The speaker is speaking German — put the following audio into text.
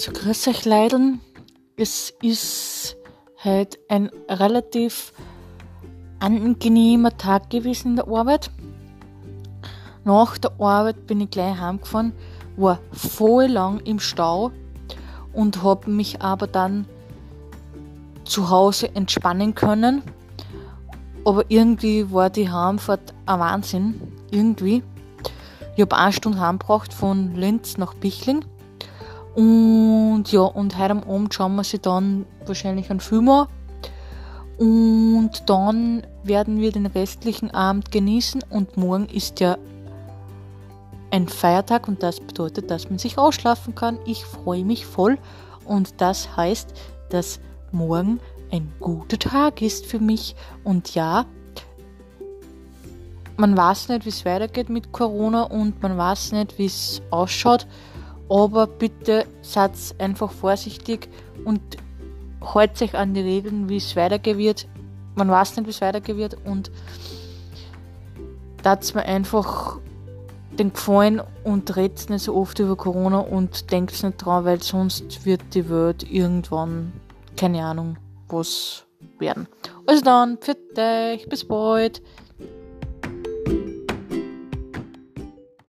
So grüß euch Leideln. Es ist halt ein relativ angenehmer Tag gewesen in der Arbeit. Nach der Arbeit bin ich gleich heimgefahren, war voll lang im Stau und habe mich aber dann zu Hause entspannen können. Aber irgendwie war die Heimfahrt ein Wahnsinn. Irgendwie. Ich habe eine Stunde heimgebracht von Linz nach Bichling. Und ja, und heute am Abend schauen wir sie dann wahrscheinlich einen Film an. Und dann werden wir den restlichen Abend genießen und morgen ist ja ein Feiertag und das bedeutet, dass man sich ausschlafen kann. Ich freue mich voll und das heißt, dass morgen ein guter Tag ist für mich. Und ja, man weiß nicht, wie es weitergeht mit Corona und man weiß nicht, wie es ausschaut. Aber bitte seid einfach vorsichtig und haltet euch an die Regeln, wie es weitergehen wird. Man weiß nicht, wie es weitergehen wird und das mir einfach den Gefallen und redet nicht so oft über Corona und denkt nicht dran, weil sonst wird die Welt irgendwann, keine Ahnung, was werden. Also dann, für dich, bis bald.